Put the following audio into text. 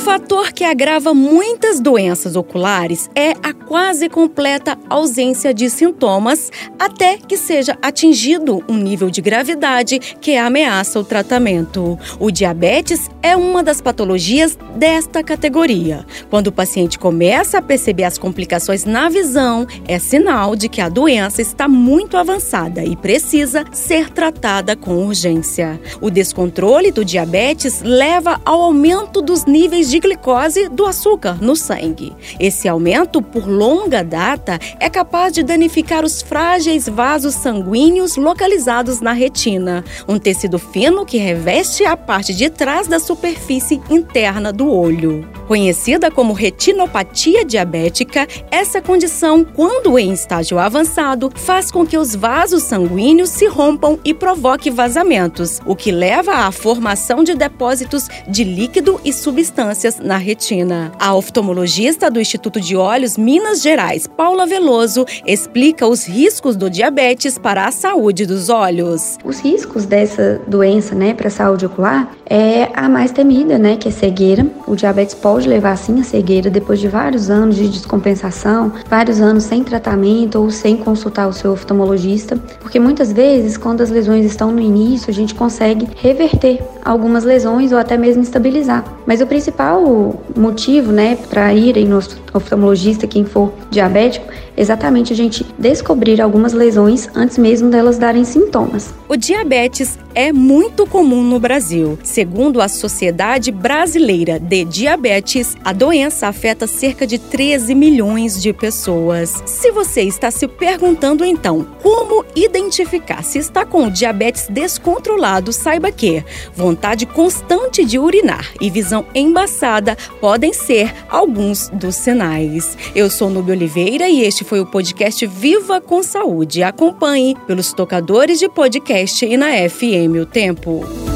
Fator que agrava muitas doenças oculares é a quase completa ausência de sintomas até que seja atingido um nível de gravidade que ameaça o tratamento. O diabetes é uma das patologias desta categoria. Quando o paciente começa a perceber as complicações na visão, é sinal de que a doença está muito avançada e precisa ser tratada com urgência. O descontrole do diabetes leva ao aumento dos níveis de glicose do açúcar no sangue. Esse aumento, por longa data, é capaz de danificar os frágeis vasos sanguíneos localizados na retina, um tecido fino que reveste a parte de trás da superfície interna do olho. Conhecida como retinopatia diabética, essa condição, quando em estágio avançado, faz com que os vasos sanguíneos se rompam e provoque vazamentos, o que leva à formação de depósitos de líquido e substâncias na retina. A oftalmologista do Instituto de Olhos Minas Gerais, Paula Veloso, explica os riscos do diabetes para a saúde dos olhos. Os riscos dessa doença, né, para a saúde ocular é a mais temida, né, que é cegueira. O diabetes pode levar sim a cegueira depois de vários anos de descompensação, vários anos sem tratamento ou sem consultar o seu oftalmologista, porque muitas vezes quando as lesões estão no início, a gente consegue reverter algumas lesões ou até mesmo estabilizar. Mas o principal motivo, né, para irem no oftalmologista, quem for diabético, exatamente a gente descobrir algumas lesões antes mesmo delas darem sintomas. O diabetes é muito comum no Brasil. Segundo a Sociedade Brasileira de Diabetes, a doença afeta cerca de 13 milhões de pessoas. Se você está se perguntando então como identificar se está com diabetes descontrolado, saiba que vontade constante de urinar e visão embaçada podem ser alguns dos sinais. Eu sou Nubia Oliveira e este foi o podcast Viva com Saúde. Acompanhe pelos tocadores de podcast e na FM O Tempo.